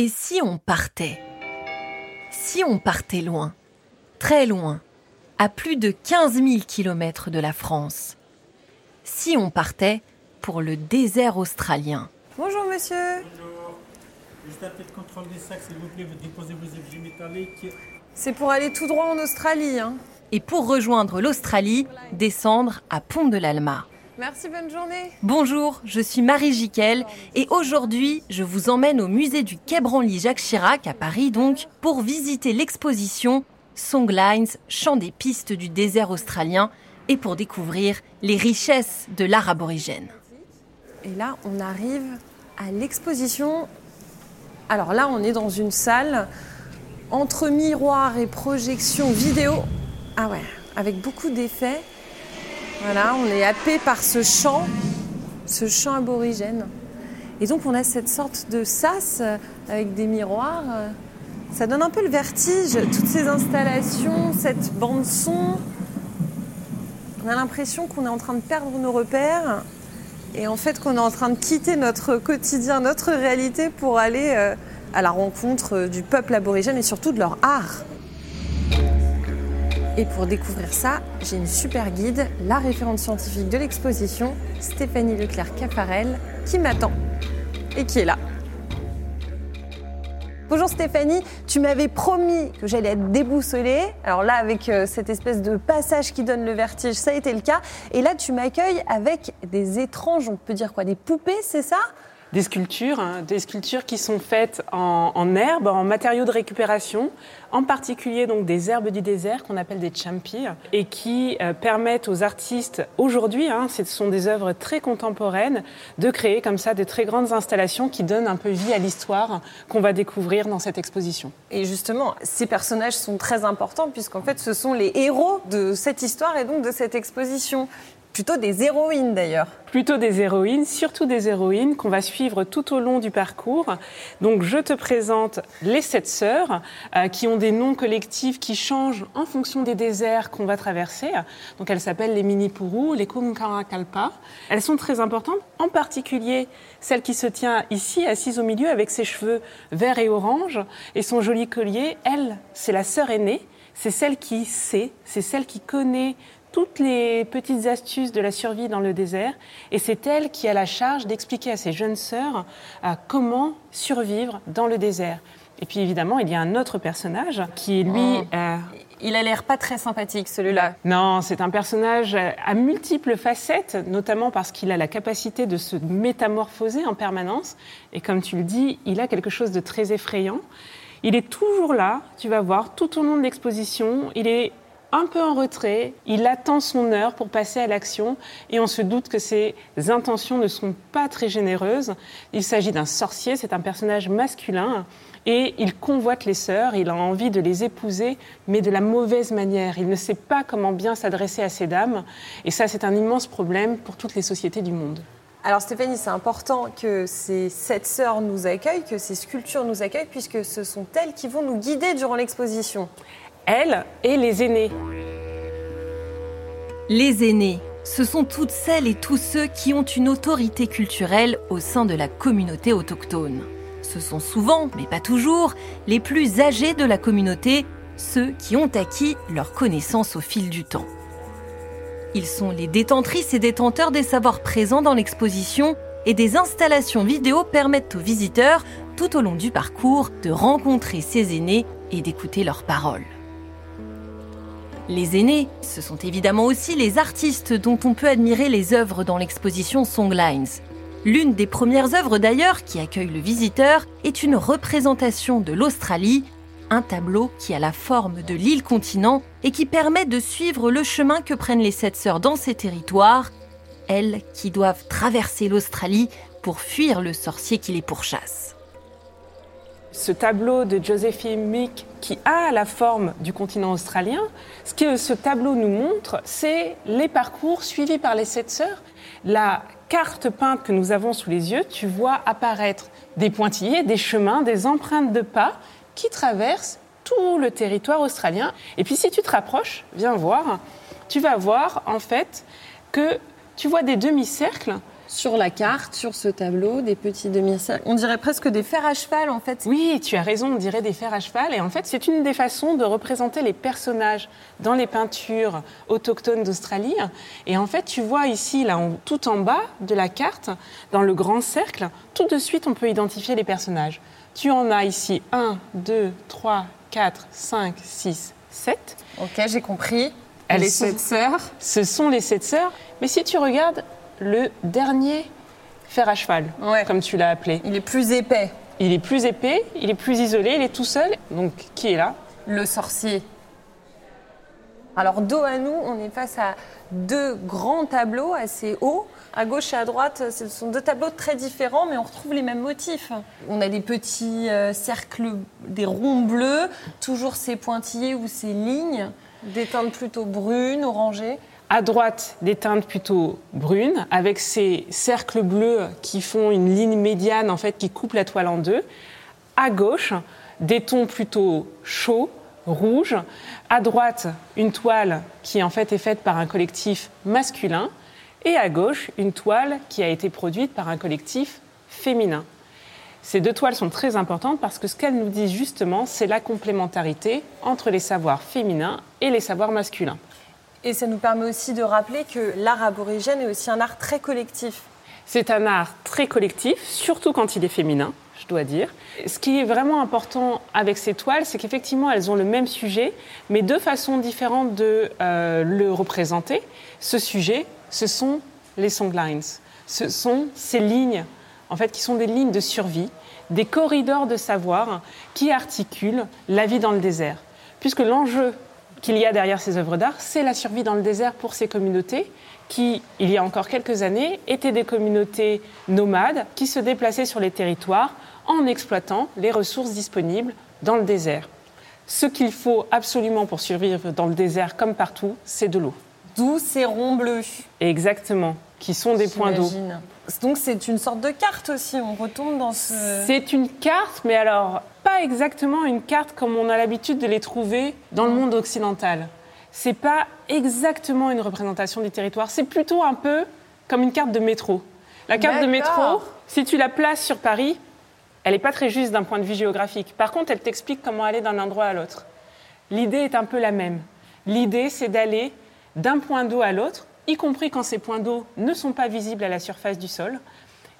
Et si on partait Si on partait loin, très loin, à plus de 15 000 kilomètres de la France Si on partait pour le désert australien? Bonjour monsieur. Bonjour. Juste un petit contrôle des sacs, s'il vous plaît. Vous déposez vos objets métalliques. C'est pour aller tout droit en Australie. Hein. Et pour rejoindre l'Australie, descendre à Pont de l'Alma. Merci, bonne journée. Bonjour, je suis Marie Jiquel et aujourd'hui, je vous emmène au musée du Quai Branly Jacques Chirac à Paris donc pour visiter l'exposition Songlines, chant des pistes du désert australien et pour découvrir les richesses de l'art aborigène. Et là, on arrive à l'exposition. Alors là, on est dans une salle entre miroir et projection vidéo. Ah ouais, avec beaucoup d'effets. Voilà, on est happé par ce chant, ce chant aborigène. Et donc on a cette sorte de sas avec des miroirs. Ça donne un peu le vertige, toutes ces installations, cette bande son. On a l'impression qu'on est en train de perdre nos repères et en fait qu'on est en train de quitter notre quotidien, notre réalité pour aller euh, à la rencontre du peuple aborigène et surtout de leur art. Et pour découvrir ça, j'ai une super guide, la référente scientifique de l'exposition, Stéphanie Leclerc-Cafarel, qui m'attend et qui est là. Bonjour Stéphanie, tu m'avais promis que j'allais être déboussolée. Alors là, avec euh, cette espèce de passage qui donne le vertige, ça a été le cas. Et là, tu m'accueilles avec des étranges, on peut dire quoi, des poupées, c'est ça? Des sculptures, hein, des sculptures qui sont faites en, herbe, en matériaux de récupération, en particulier donc des herbes du désert qu'on appelle des champi, et qui euh, permettent aux artistes aujourd'hui, hein, ce sont des œuvres très contemporaines, de créer comme ça de très grandes installations qui donnent un peu vie à l'histoire qu'on va découvrir dans cette exposition. Et justement, ces personnages sont très importants puisqu'en fait ce sont les héros de cette histoire et donc de cette exposition plutôt des héroïnes d'ailleurs. Plutôt des héroïnes, surtout des héroïnes qu'on va suivre tout au long du parcours. Donc je te présente les sept sœurs euh, qui ont des noms collectifs qui changent en fonction des déserts qu'on va traverser. Donc elles s'appellent les Minipuru, les Kunkarakalpa. Elles sont très importantes, en particulier celle qui se tient ici, assise au milieu avec ses cheveux verts et orange et son joli collier. Elle, c'est la sœur aînée. C'est celle qui sait, c'est celle qui connaît toutes les petites astuces de la survie dans le désert et c'est elle qui a la charge d'expliquer à ses jeunes sœurs euh, comment survivre dans le désert. Et puis évidemment, il y a un autre personnage qui est lui... Oh. Euh, il a l'air pas très sympathique celui-là. Non, c'est un personnage à multiples facettes, notamment parce qu'il a la capacité de se métamorphoser en permanence. Et comme tu le dis, il a quelque chose de très effrayant. Il est toujours là, tu vas voir, tout au long de l'exposition. Il est un peu en retrait, il attend son heure pour passer à l'action et on se doute que ses intentions ne sont pas très généreuses. Il s'agit d'un sorcier, c'est un personnage masculin et il convoite les sœurs, il a envie de les épouser, mais de la mauvaise manière. Il ne sait pas comment bien s'adresser à ces dames et ça c'est un immense problème pour toutes les sociétés du monde. Alors Stéphanie, c'est important que ces sept sœurs nous accueillent, que ces sculptures nous accueillent, puisque ce sont elles qui vont nous guider durant l'exposition elle et les aînés. Les aînés, ce sont toutes celles et tous ceux qui ont une autorité culturelle au sein de la communauté autochtone. Ce sont souvent, mais pas toujours, les plus âgés de la communauté, ceux qui ont acquis leur connaissance au fil du temps. Ils sont les détentrices et détenteurs des savoirs présents dans l'exposition et des installations vidéo permettent aux visiteurs, tout au long du parcours, de rencontrer ces aînés et d'écouter leurs paroles. Les aînés, ce sont évidemment aussi les artistes dont on peut admirer les œuvres dans l'exposition Songlines. L'une des premières œuvres d'ailleurs qui accueille le visiteur est une représentation de l'Australie, un tableau qui a la forme de l'île continent et qui permet de suivre le chemin que prennent les sept sœurs dans ces territoires, elles qui doivent traverser l'Australie pour fuir le sorcier qui les pourchasse. Ce tableau de Josephine Mick qui a la forme du continent australien, ce que ce tableau nous montre, c'est les parcours suivis par les sept sœurs. La carte peinte que nous avons sous les yeux, tu vois apparaître des pointillés, des chemins, des empreintes de pas qui traversent tout le territoire australien. Et puis si tu te rapproches, viens voir, tu vas voir en fait que tu vois des demi-cercles sur la carte, sur ce tableau, des petits demi-cercles. On dirait presque des fers à cheval en fait. Oui, tu as raison, on dirait des fers à cheval. Et en fait, c'est une des façons de représenter les personnages dans les peintures autochtones d'Australie. Et en fait, tu vois ici, là, tout en bas de la carte, dans le grand cercle, tout de suite, on peut identifier les personnages. Tu en as ici 1, 2, 3, 4, 5, 6, 7. Ok, j'ai compris. Elles les sept sœurs. Ce sont les sept sœurs. Mais si tu regardes le dernier fer à cheval, comme tu l'as appelé. Il est plus épais. Il est plus épais, il est plus isolé, il est tout seul. Donc, qui est là? Le sorcier. Alors, dos à nous, on est face à deux grands tableaux assez hauts. À gauche et à droite, ce sont deux tableaux très différents, mais on retrouve les mêmes motifs. On a des petits euh, cercles, des ronds bleus, toujours ces pointillés ou ces lignes, des teintes plutôt brunes, orangées. À droite, des teintes plutôt brunes, avec ces cercles bleus qui font une ligne médiane, en fait, qui coupe la toile en deux. À gauche, des tons plutôt chauds, rouges. À droite, une toile qui, en fait, est faite par un collectif masculin. Et à gauche, une toile qui a été produite par un collectif féminin. Ces deux toiles sont très importantes parce que ce qu'elles nous disent justement, c'est la complémentarité entre les savoirs féminins et les savoirs masculins. Et ça nous permet aussi de rappeler que l'art aborigène est aussi un art très collectif. C'est un art très collectif, surtout quand il est féminin, je dois dire. Ce qui est vraiment important avec ces toiles, c'est qu'effectivement, elles ont le même sujet, mais deux façons différentes de euh, le représenter. Ce sujet, ce sont les songlines. Ce sont ces lignes, en fait, qui sont des lignes de survie, des corridors de savoir qui articulent la vie dans le désert. Puisque l'enjeu qu'il y a derrière ces œuvres d'art, c'est la survie dans le désert pour ces communautés qui, il y a encore quelques années, étaient des communautés nomades qui se déplaçaient sur les territoires en exploitant les ressources disponibles dans le désert. Ce qu'il faut absolument pour survivre dans le désert comme partout, c'est de l'eau. D'où ces ronds bleus. Exactement, qui sont des points d'eau. Donc c'est une sorte de carte aussi, on retombe dans ce... C'est une carte, mais alors pas exactement une carte comme on a l'habitude de les trouver dans le monde occidental. C'est pas exactement une représentation du territoire, c'est plutôt un peu comme une carte de métro. La carte de métro, si tu la places sur Paris, elle n'est pas très juste d'un point de vue géographique. Par contre, elle t'explique comment aller d'un endroit à l'autre. L'idée est un peu la même. L'idée, c'est d'aller d'un point d'eau à l'autre, y compris quand ces points d'eau ne sont pas visibles à la surface du sol,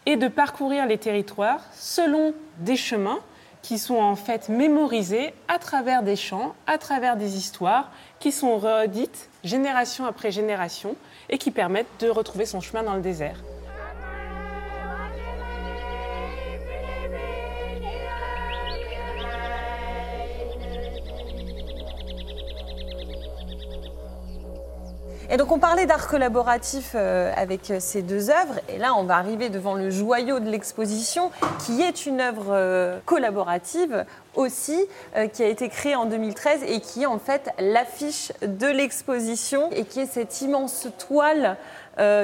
et de parcourir les territoires selon des chemins qui sont en fait mémorisés à travers des chants, à travers des histoires, qui sont redites génération après génération et qui permettent de retrouver son chemin dans le désert. Et donc on parlait d'art collaboratif euh, avec euh, ces deux œuvres, et là on va arriver devant le joyau de l'exposition, qui est une œuvre euh, collaborative aussi, qui a été créée en 2013 et qui est en fait l'affiche de l'exposition, et qui est cette immense toile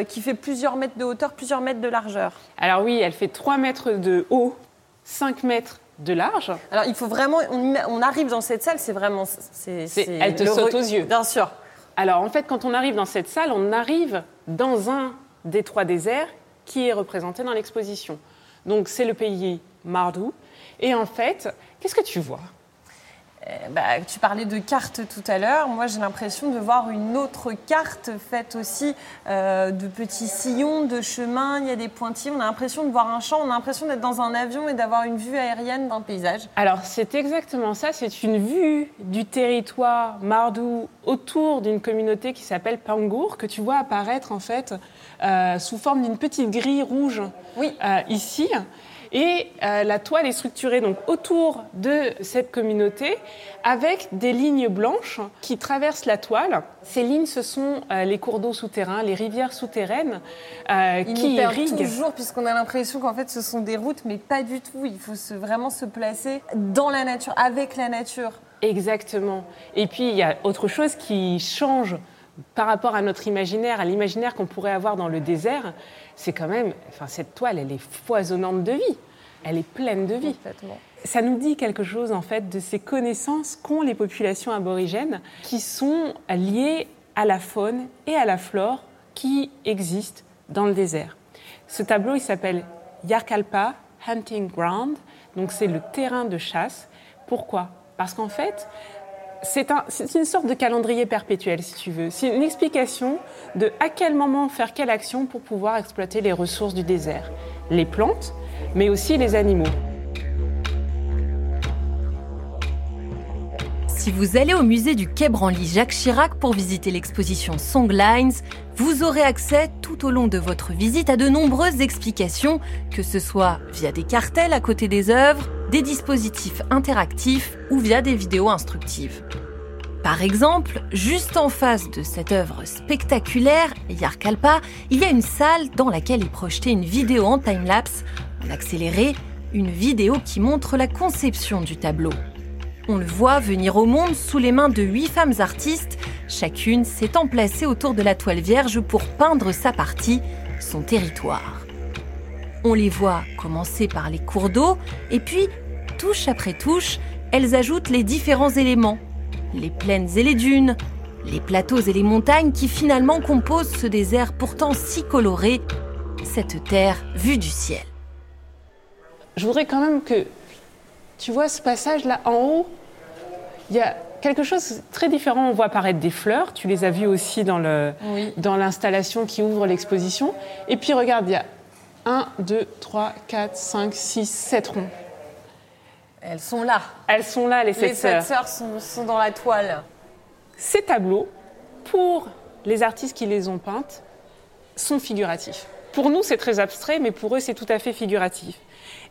qui fait plusieurs mètres de hauteur, plusieurs mètres de largeur. Alors oui, elle fait 3 mètres de haut, 5 mètres de large. Alors il faut vraiment, on, arrive dans cette salle, c'est vraiment... c'est elle te saute aux yeux. Bien sûr. Alors en fait, quand on arrive dans cette salle, on arrive dans un des trois déserts qui est représenté dans l'exposition. Donc c'est le pays Mardou. Et en fait, qu'est-ce que tu vois? Bah, tu parlais de cartes tout à l'heure. Moi, j'ai l'impression de voir une autre carte faite aussi euh, de petits sillons, de chemins. Il y a des pointillés. On a l'impression de voir un champ. On a l'impression d'être dans un avion et d'avoir une vue aérienne d'un paysage. Alors, c'est exactement ça. C'est une vue du territoire Mardou autour d'une communauté qui s'appelle Pangour, que tu vois apparaître en fait euh, sous forme d'une petite grille rouge oui. ici. Et euh, la toile est structurée donc autour de cette communauté avec des lignes blanches qui traversent la toile. Ces lignes, ce sont euh, les cours d'eau souterrains, les rivières souterraines euh, qui irriguent. toujours puisqu'on a l'impression qu'en fait ce sont des routes, mais pas du tout. Il faut vraiment se placer dans la nature, avec la nature. Exactement. Et puis il y a autre chose qui change par rapport à notre imaginaire, à l'imaginaire qu'on pourrait avoir dans le désert, c'est quand même, enfin cette toile, elle est foisonnante de vie, elle est pleine de vie. Ça nous dit quelque chose en fait de ces connaissances qu'ont les populations aborigènes, qui sont liées à la faune et à la flore qui existent dans le désert. Ce tableau, il s'appelle Yarkalpa Hunting Ground, donc c'est le terrain de chasse. Pourquoi? Parce qu'en fait, c'est un, une sorte de calendrier perpétuel, si tu veux. C'est une explication de à quel moment faire quelle action pour pouvoir exploiter les ressources du désert. Les plantes, mais aussi les animaux. Si vous allez au musée du Quai Branly Jacques Chirac pour visiter l'exposition Songlines, vous aurez accès tout au long de votre visite à de nombreuses explications, que ce soit via des cartels à côté des œuvres, des dispositifs interactifs ou via des vidéos instructives. Par exemple, juste en face de cette œuvre spectaculaire, Yarkalpa, il y a une salle dans laquelle est projetée une vidéo en time-lapse, en accéléré, une vidéo qui montre la conception du tableau. On le voit venir au monde sous les mains de huit femmes artistes, chacune s'étant placée autour de la toile vierge pour peindre sa partie, son territoire. On les voit commencer par les cours d'eau, et puis, touche après touche, elles ajoutent les différents éléments, les plaines et les dunes, les plateaux et les montagnes qui finalement composent ce désert pourtant si coloré, cette terre vue du ciel. Je voudrais quand même que tu vois ce passage-là en haut, il y a quelque chose de très différent. On voit apparaître des fleurs, tu les as vues aussi dans l'installation qui ouvre l'exposition. Et puis regarde, il y a 1, 2, 3, 4, 5, 6, 7 ronds. Elles sont là. Elles sont là, les sept les sœurs. sept sœurs sont, sont dans la toile. Ces tableaux, pour les artistes qui les ont peintes, sont figuratifs. Pour nous, c'est très abstrait, mais pour eux, c'est tout à fait figuratif.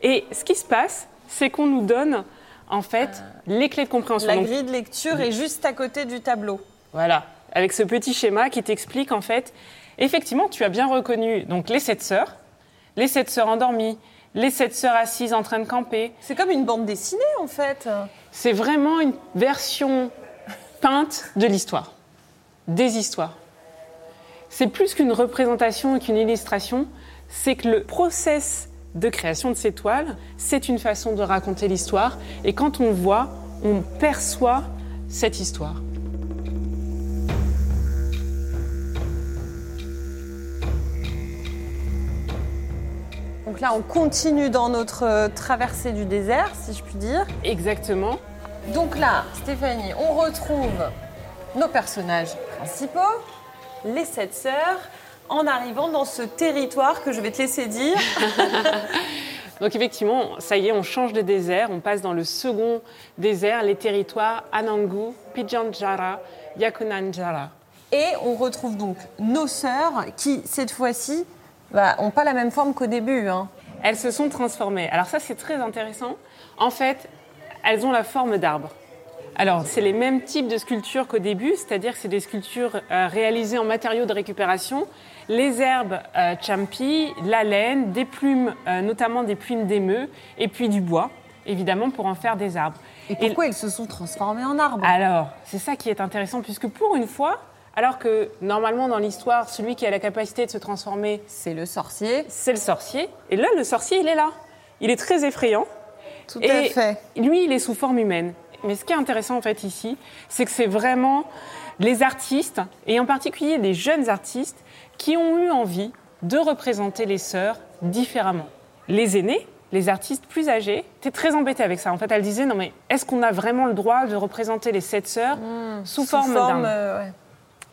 Et ce qui se passe, c'est qu'on nous donne en fait les clés de compréhension. La grille de lecture est juste à côté du tableau. Voilà, avec ce petit schéma qui t'explique en fait, effectivement, tu as bien reconnu donc les sept sœurs, les sept sœurs endormies, les sept sœurs assises en train de camper. C'est comme une bande dessinée en fait. C'est vraiment une version peinte de l'histoire, des histoires. C'est plus qu'une représentation et qu'une illustration, c'est que le process de création de ces toiles, c'est une façon de raconter l'histoire. Et quand on voit, on perçoit cette histoire. Donc là, on continue dans notre euh, traversée du désert, si je puis dire. Exactement. Donc là, Stéphanie, on retrouve nos personnages principaux, les sept sœurs, en arrivant dans ce territoire que je vais te laisser dire. Donc effectivement, ça y est, on change de désert, on passe dans le second désert, les territoires Anangu, Pijanjara, Yakunanjara. Et on retrouve donc nos sœurs qui, cette fois-ci, bah, ont pas la même forme qu'au début. hein. Elles se sont transformées. Alors ça, c'est très intéressant. En fait, elles ont la forme d'arbres. Alors, c'est les mêmes types de sculptures qu'au début, c'est-à-dire que c'est des sculptures euh, réalisées en matériaux de récupération. Les herbes euh, champi, la laine, des plumes, euh, notamment des plumes d'émeu, et puis du bois, évidemment, pour en faire des arbres. Et pourquoi ils se sont transformés en arbres? Alors, c'est ça qui est intéressant, puisque pour une fois, alors que normalement dans l'histoire, celui qui a la capacité de se transformer, C'est le sorcier. c'est le sorcier. Et là, le sorcier, il est là. Il est très effrayant. Tout Et à fait. lui, il est sous forme humaine. Mais ce qui est intéressant en fait ici, c'est que c'est vraiment les artistes, et en particulier des jeunes artistes, qui ont eu envie de représenter les sœurs différemment. Les aînés, les artistes plus âgés, étaient très embêtés avec ça. En fait, elles disaient non mais est-ce qu'on a vraiment le droit de représenter les sept sœurs sous, forme, d'un euh, ouais.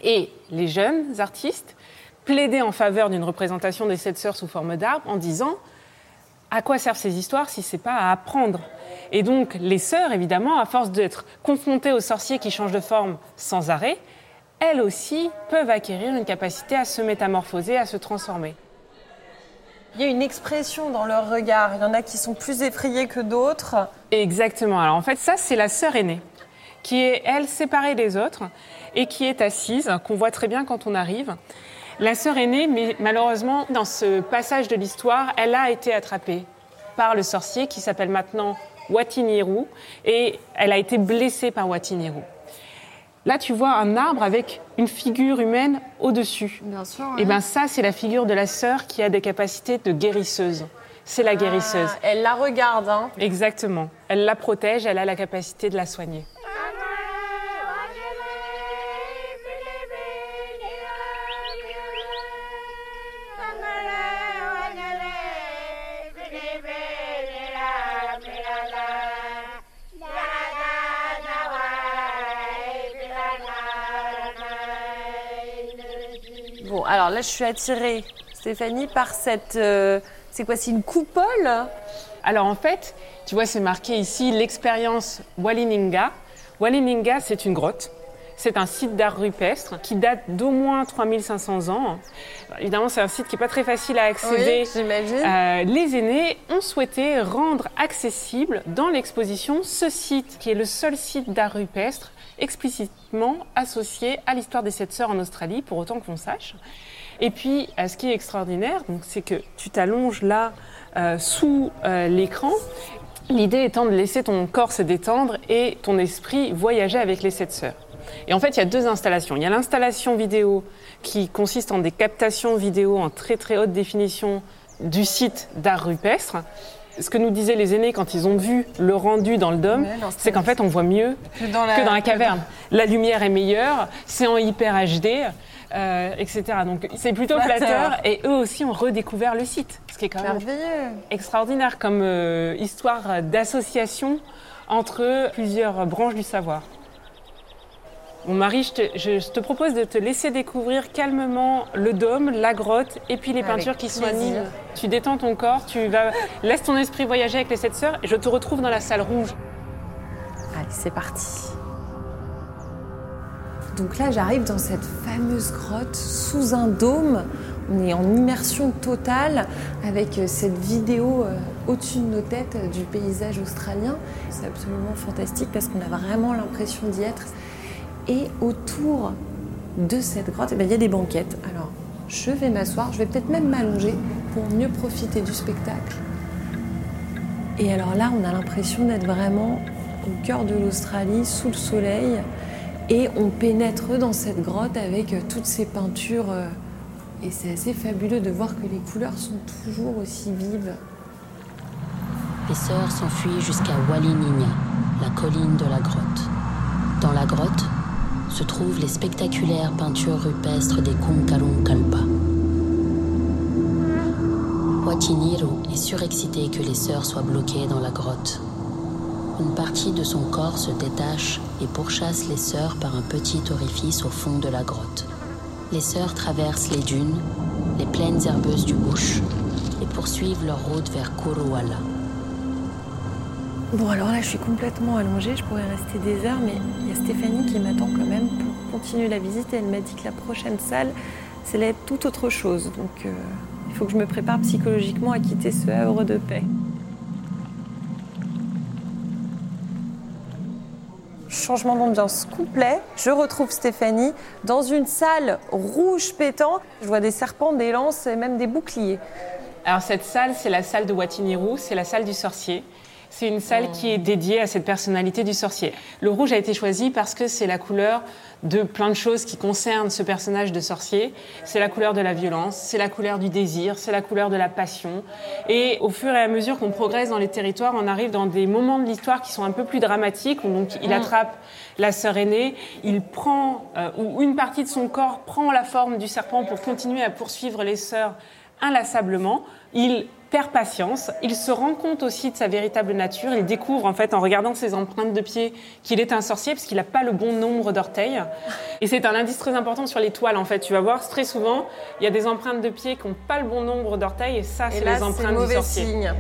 Et les jeunes artistes plaidaient en faveur d'une représentation des sept sœurs sous forme d'arbre en disant à quoi servent ces histoires si c'est pas à apprendre? Et donc les sœurs, évidemment, à force d'être confrontées aux sorciers qui changent de forme sans arrêt, elles aussi peuvent acquérir une capacité à se métamorphoser, à se transformer. Il y a une expression dans leur regard. Il y en a qui sont plus effrayés que d'autres. Exactement. Alors en fait, ça, c'est la sœur aînée, qui est, elle, séparée des autres et qui est assise, qu'on voit très bien quand on arrive. La sœur aînée, mais malheureusement, dans ce passage de l'histoire, elle a été attrapée par le sorcier qui s'appelle maintenant Watiniru et elle a été blessée par Watiniru. Là, tu vois un arbre avec une figure humaine au-dessus. Bien sûr. Et bien ça, c'est la figure de la sœur qui a des capacités de guérisseuse. C'est la guérisseuse. elle la regarde. Hein. Exactement. Elle la protège, elle a la capacité de la soigner. Bon, alors là, je suis attirée, Stéphanie, par cette. euh, c'est quoi C'est une coupole? Alors en fait, tu vois, c'est marqué ici l'expérience Walininga. Walininga, c'est une grotte. C'est un site d'art rupestre qui date d'au moins 3500 ans. Évidemment, c'est un site qui n'est pas très facile à accéder. Oui, j'imagine. Euh, les aînés ont souhaité rendre accessible dans l'exposition ce site, qui est le seul site d'art rupestre explicitement associé à l'histoire des sept sœurs en Australie, pour autant qu'on sache. Et puis, euh, ce qui est extraordinaire, c'est que tu t'allonges là euh, sous euh, l'écran. L'idée étant de laisser ton corps se détendre et ton esprit voyager avec les sept sœurs. Et en fait, il y a deux installations. Il y a l'installation vidéo qui consiste en des captations vidéo en très très haute définition du site d'art rupestre. Ce que nous disaient les aînés quand ils ont vu le rendu dans le dôme, Ouais, c'est qu'en fait, on voit mieux Que dans la, que dans la caverne. La lumière est meilleure, c'est en hyper HD, euh, etc. Donc c'est plutôt Flatteur. Et eux aussi ont redécouvert le site, ce qui est quand même extraordinaire comme euh, histoire d'association entre plusieurs branches du savoir. Bon Marie, je te, je te propose de te laisser découvrir calmement le dôme, la grotte et puis les Avec peintures qui plaisir. soignent. Tu détends ton corps, tu vas laisse ton esprit voyager avec les sept sœurs et je te retrouve dans la salle rouge. Allez, c'est parti. Donc là, j'arrive dans cette fameuse grotte sous un dôme. On est en immersion totale avec euh, cette vidéo euh, au-dessus de nos têtes euh, du paysage australien. C'est absolument fantastique parce qu'on a vraiment l'impression d'y être. Et autour de cette grotte, eh ben, il y a des banquettes. Alors, je vais m'asseoir, je vais peut-être même m'allonger pour mieux profiter du spectacle. Et alors là, on a l'impression d'être vraiment au cœur de l'Australie, sous le soleil, et on pénètre dans cette grotte avec toutes ces peintures. euh, Et c'est assez fabuleux de voir que les couleurs sont toujours aussi vives. Les sœurs s'enfuient jusqu'à Walininga, la colline de la grotte. Dans la grotte se trouvent les spectaculaires peintures rupestres des Kunkarung Kalpa. Watiniru est surexcité que les sœurs soient bloquées dans la grotte. Une partie de son corps se détache et pourchasse les sœurs par un petit orifice au fond de la grotte. Les sœurs traversent les dunes, les plaines herbeuses du bush et poursuivent leur route vers Kuruwala. Bon, alors là, je suis complètement allongée, je pourrais rester des heures, mais il y a Stéphanie qui m'attend quand même pour continuer la visite et elle m'a dit que la prochaine salle, c'est là tout autre chose. Donc, euh, il faut que je me prépare psychologiquement à quitter ce havre de paix. Changement d'ambiance complet. Je retrouve Stéphanie dans une salle rouge pétant. Je vois des serpents, des lances et même des boucliers. Alors cette salle, c'est la salle de Watiniru, c'est la salle du sorcier. C'est une salle qui est dédiée à cette personnalité du sorcier. Le rouge a été choisi parce que c'est la couleur de plein de choses qui concernent ce personnage de sorcier. C'est la couleur de la violence, c'est la couleur du désir, c'est la couleur de la passion. Et au fur et à mesure qu'on progresse dans les territoires, on arrive dans des moments de l'histoire qui sont un peu plus dramatiques. où Donc il attrape la sœur aînée, il prend, euh, ou une partie de son corps prend la forme du serpent pour continuer à poursuivre les sœurs inlassablement. Il perd patience, il se rend compte aussi de sa véritable nature, il découvre en fait en regardant ses empreintes de pied qu'il est un sorcier parce qu'il n'a pas le bon nombre d'orteils. Et c'est un indice très important sur les toiles en fait. Tu vas voir très souvent, il y a des empreintes de pied qui n'ont pas le bon nombre d'orteils et ça c'est les empreintes du sorcier. signe.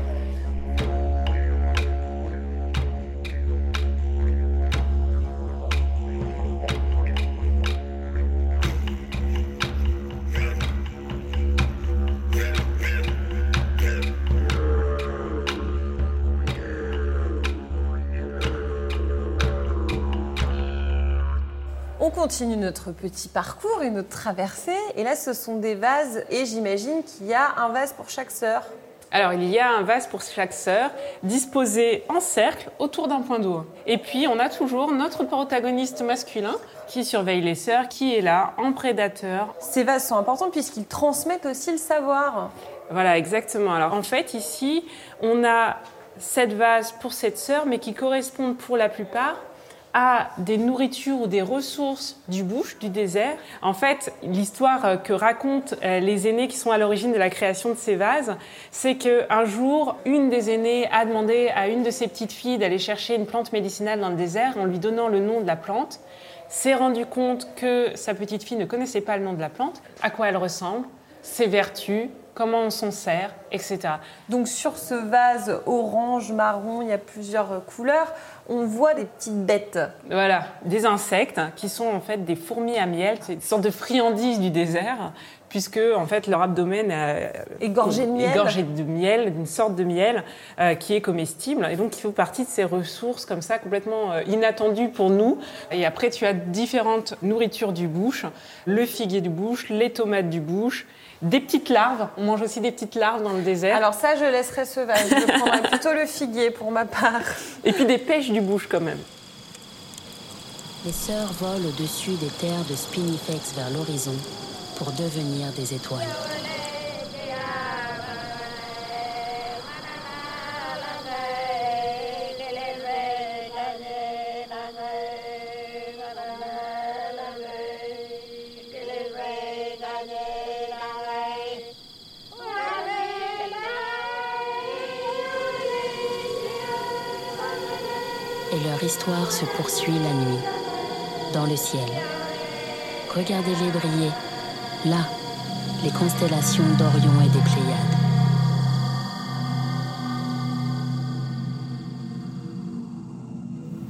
Continue notre petit parcours et notre traversée. Et là, ce sont des vases. Et j'imagine qu'il y a un vase pour chaque sœur. Alors, il y a un vase pour chaque sœur, disposé en cercle autour d'un point d'eau. Et puis, on a toujours notre protagoniste masculin qui surveille les sœurs, qui est là, en prédateur. Ces vases sont importants puisqu'ils transmettent aussi le savoir. Voilà, exactement. Alors, en fait, ici, on a sept vases pour cette sœur, mais qui correspondent pour la plupart à des nourritures ou des ressources du bush, du désert. En fait, l'histoire euh, que racontent euh, les aînés qui sont à l'origine de la création de ces vases, c'est qu'un jour, une des aînées a demandé à une de ses petites filles d'aller chercher une plante médicinale dans le désert en lui donnant le nom de la plante. S'est rendu compte que sa petite fille ne connaissait pas le nom de la plante, à quoi elle ressemble, ses vertus, comment on s'en sert, etc. Donc sur ce vase orange, marron, il y a plusieurs euh, couleurs, on voit des petites bêtes. Voilà, des insectes qui sont en fait des fourmis à miel, c'est une sorte de friandise du désert, puisque en fait leur abdomen est Égorgé de miel. égorgé de miel, d'une sorte de miel euh, qui est comestible, et donc il faut partie de ces ressources comme ça complètement euh, inattendues pour nous. Et après tu as différentes nourritures du bush, le figuier du bush, les tomates du bush. Des petites larves, on mange aussi des petites larves dans le désert. Alors ça, je laisserai ce vase. Je prendrai plutôt le figuier pour ma part. Et puis des pêches du bush quand même. Les sœurs volent au-dessus des terres de Spinifex vers l'horizon pour devenir des étoiles. Et leur histoire se poursuit la nuit, dans le ciel. Regardez-les briller, là, les constellations d'Orion et des Pléiades.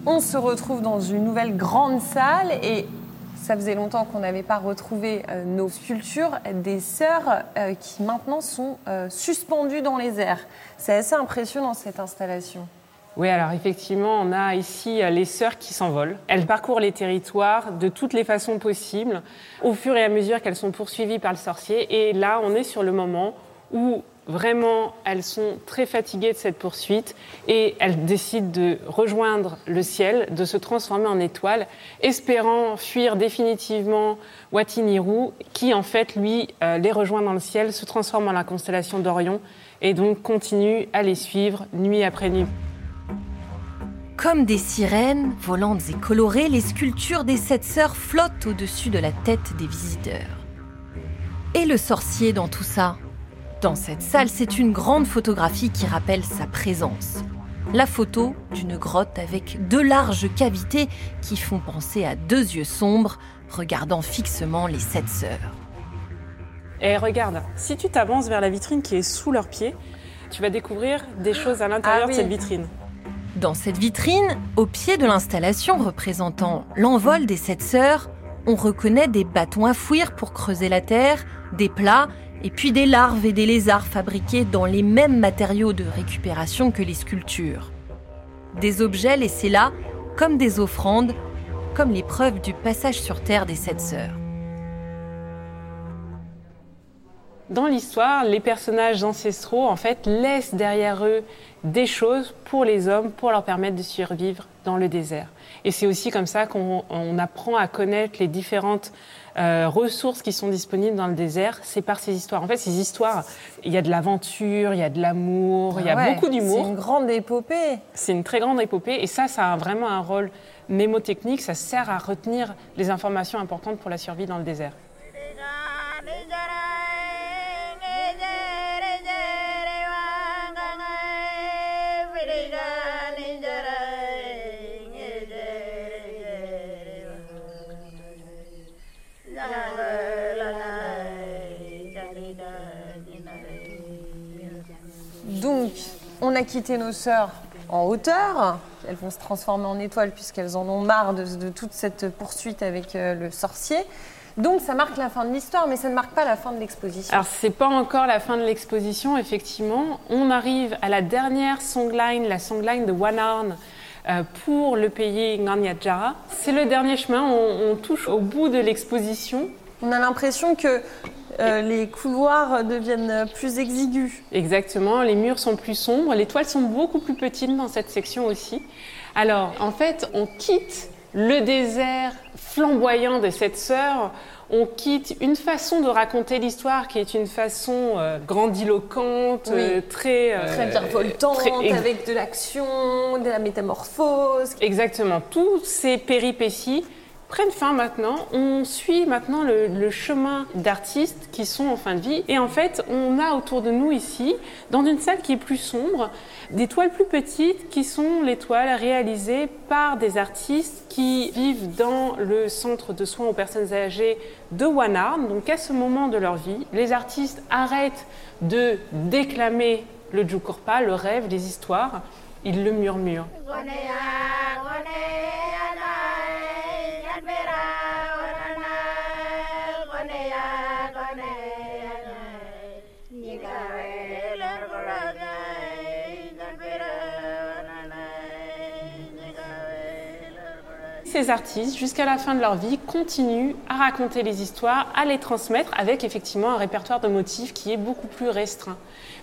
On se retrouve dans une nouvelle grande salle et ça faisait longtemps qu'on n'avait pas retrouvé euh, nos sculptures des sœurs euh, qui maintenant sont euh, suspendues dans les airs. C'est assez impressionnant cette installation. Oui, alors effectivement, on a ici euh, les sœurs qui s'envolent. Elles parcourent les territoires de toutes les façons possibles, au fur et à mesure qu'elles sont poursuivies par le sorcier. Et là, on est sur le moment où vraiment elles sont très fatiguées de cette poursuite et elles décident de rejoindre le ciel, de se transformer en étoile, espérant fuir définitivement Watiniru, qui en fait, lui, euh, les rejoint dans le ciel, se transforme en la constellation d'Orion et donc continue à les suivre nuit après nuit. Comme des sirènes, volantes et colorées, les sculptures des sept sœurs flottent au-dessus de la tête des visiteurs. Et le sorcier dans tout ça? Dans cette salle, c'est une grande photographie qui rappelle sa présence. La photo d'une grotte avec deux larges cavités qui font penser à deux yeux sombres regardant fixement les sept sœurs. Et regarde, si tu t'avances vers la vitrine qui est sous leurs pieds, tu vas découvrir des choses à l'intérieur Ah de cette vitrine. Dans cette vitrine, au pied de l'installation représentant l'envol des sept sœurs, on reconnaît des bâtons à fouir pour creuser la terre, des plats, et puis des larves et des lézards fabriqués dans les mêmes matériaux de récupération que les sculptures. Des objets laissés là comme des offrandes, comme les preuves du passage sur terre des sept sœurs. Dans l'histoire, les personnages ancestraux, en fait, laissent derrière eux des choses pour les hommes, pour leur permettre de survivre dans le désert. Et c'est aussi comme ça qu'on on apprend à connaître les différentes euh, ressources qui sont disponibles dans le désert. C'est par ces histoires. En fait, ces histoires, il y a de l'aventure, il y a de l'amour, il y a Ah Ouais, beaucoup d'humour. C'est une grande épopée. C'est une très grande épopée et ça, ça a vraiment un rôle mémotechnique. Ça sert à retenir les informations importantes pour la survie dans le désert. A quitté nos sœurs en hauteur. Elles vont se transformer en étoiles puisqu'elles en ont marre de, de toute cette poursuite avec euh, le sorcier. Donc, ça marque la fin de l'histoire, mais ça ne marque pas la fin de l'exposition. Alors, c'est pas encore la fin de l'exposition, effectivement. On arrive à la dernière songline, la songline de One Arn euh, pour le pays Nganyadjara. C'est le dernier chemin, on, on touche au bout de l'exposition. On a l'impression que euh, les couloirs deviennent plus exigus. Exactement, les murs sont plus sombres, les toiles sont beaucoup plus petites dans cette section aussi. Alors, en fait, on quitte le désert flamboyant des sept sœurs, on quitte une façon de raconter l'histoire qui est une façon euh, grandiloquente, Oui. euh, très... euh, Très virevoltante, très- avec de l'action, de la métamorphose. Exactement. Tous ces péripéties prennent fin maintenant. On suit maintenant le, chemin d'artistes qui sont en fin de vie. Et en fait, on a autour de nous ici, dans une salle qui est plus sombre, des toiles plus petites qui sont les toiles réalisées par des artistes qui vivent dans le centre de soins aux personnes âgées de Wanard. Donc à ce moment de leur vie, les artistes arrêtent de déclamer le Jukurpa, le rêve, les histoires. Ils le murmurent. verá, Ces artistes, jusqu'à la fin de leur vie, continuent à raconter les histoires, à les transmettre avec effectivement un répertoire de motifs qui est beaucoup plus restreint.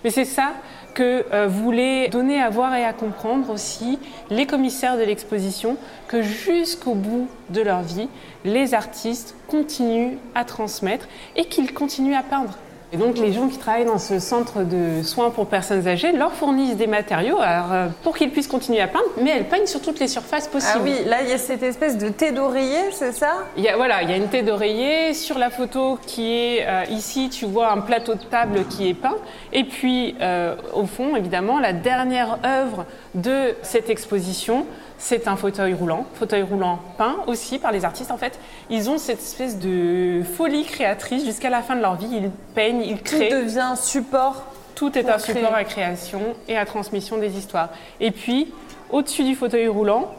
Mais c'est ça que euh, voulaient donner à voir et à comprendre aussi les commissaires de l'exposition, que jusqu'au bout de leur vie, les artistes continuent à transmettre et qu'ils continuent à peindre. Et donc les gens qui travaillent dans ce centre de soins pour personnes âgées leur fournissent des matériaux alors, euh, pour qu'ils puissent continuer à peindre, mais elles peignent sur toutes les surfaces possibles. Ah oui, là, il y a cette espèce de thé d'oreiller, c'est ça? Il y a, voilà, il y a une thé d'oreiller. Sur la photo qui est euh, ici, tu vois un plateau de table qui est peint. Et puis, euh, au fond, évidemment, la dernière œuvre de cette exposition, c'est un fauteuil roulant. Fauteuil roulant peint aussi par les artistes. En fait, ils ont cette espèce de folie créatrice jusqu'à la fin de leur vie. Ils peignent, ils Tout créent. devient support. Tout est un support à création et à transmission des histoires. Et puis, au-dessus du fauteuil roulant,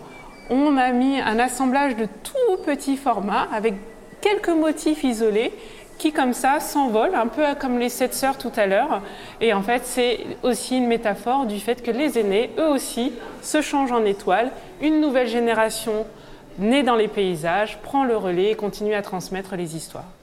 on a mis un assemblage de tout petits formats avec quelques motifs isolés qui, comme ça, s'envolent, un peu comme les sept sœurs tout à l'heure. Et en fait, c'est aussi une métaphore du fait que les aînés, eux aussi, se changent en étoiles. Une nouvelle génération née dans les paysages prend le relais et continue à transmettre les histoires.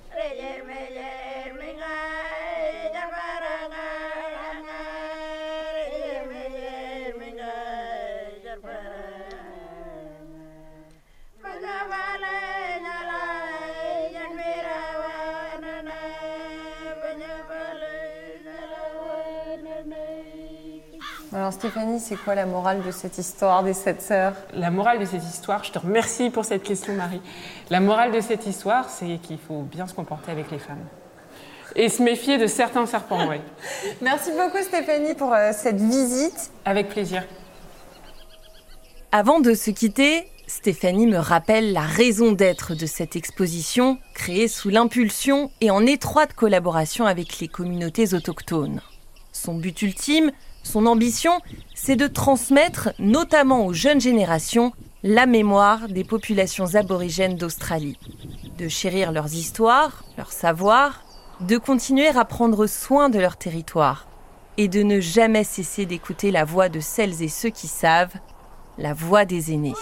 Alors Stéphanie, c'est quoi la morale de cette histoire des sept sœurs? La morale de cette histoire, je te remercie pour cette question Marie. La morale de cette histoire, c'est qu'il faut bien se comporter avec les femmes. Et se méfier de certains serpents, oui. Merci beaucoup Stéphanie pour euh, cette visite. Avec plaisir. Avant de se quitter, Stéphanie me rappelle la raison d'être de cette exposition, créée sous l'impulsion et en étroite collaboration avec les communautés autochtones. Son but ultime, son ambition, c'est de transmettre, notamment aux jeunes générations, la mémoire des populations aborigènes d'Australie, de chérir leurs histoires, leurs savoirs, de continuer à prendre soin de leur territoire et de ne jamais cesser d'écouter la voix de celles et ceux qui savent, la voix des aînés.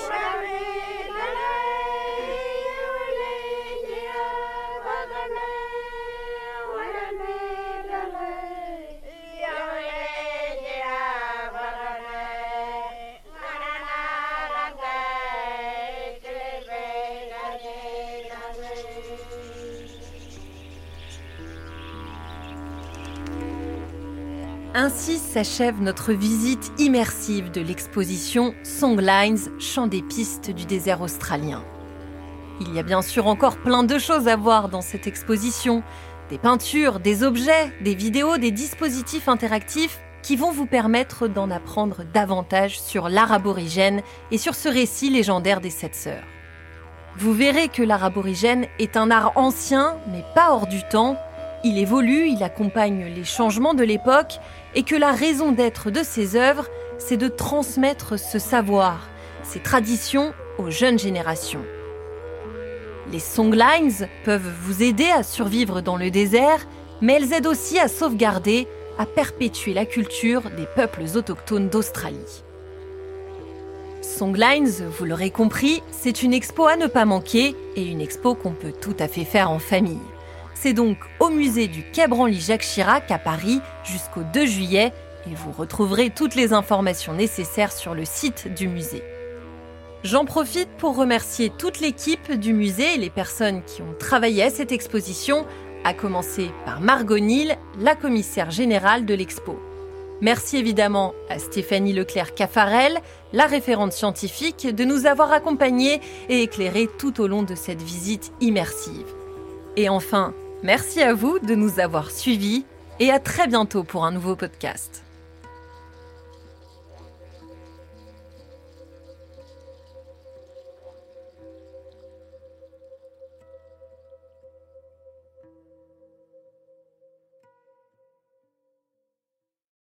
Ainsi s'achève notre visite immersive de l'exposition Songlines, chant des pistes du désert australien. Il y a bien sûr encore plein de choses à voir dans cette exposition. Des peintures, des objets, des vidéos, des dispositifs interactifs qui vont vous permettre d'en apprendre davantage sur l'art aborigène et sur ce récit légendaire des sept sœurs. Vous verrez que l'art aborigène est un art ancien, mais pas hors du temps. Il évolue, il accompagne les changements de l'époque et que la raison d'être de ses œuvres, c'est de transmettre ce savoir, ces traditions aux jeunes générations. Les songlines peuvent vous aider à survivre dans le désert, mais elles aident aussi à sauvegarder, à perpétuer la culture des peuples autochtones d'Australie. Songlines, vous l'aurez compris, c'est une expo à ne pas manquer et une expo qu'on peut tout à fait faire en famille. C'est donc au musée du Quai Branly Jacques Chirac à Paris jusqu'au 2 juillet et vous retrouverez toutes les informations nécessaires sur le site du musée. J'en profite pour remercier toute l'équipe du musée et les personnes qui ont travaillé à cette exposition, à commencer par Margot Nil, la commissaire générale de l'expo. Merci évidemment à Stéphanie Leclerc-Caffarel, la référente scientifique, de nous avoir accompagnés et éclairés tout au long de cette visite immersive. Et enfin, merci à vous de nous avoir suivis et à très bientôt pour un nouveau podcast.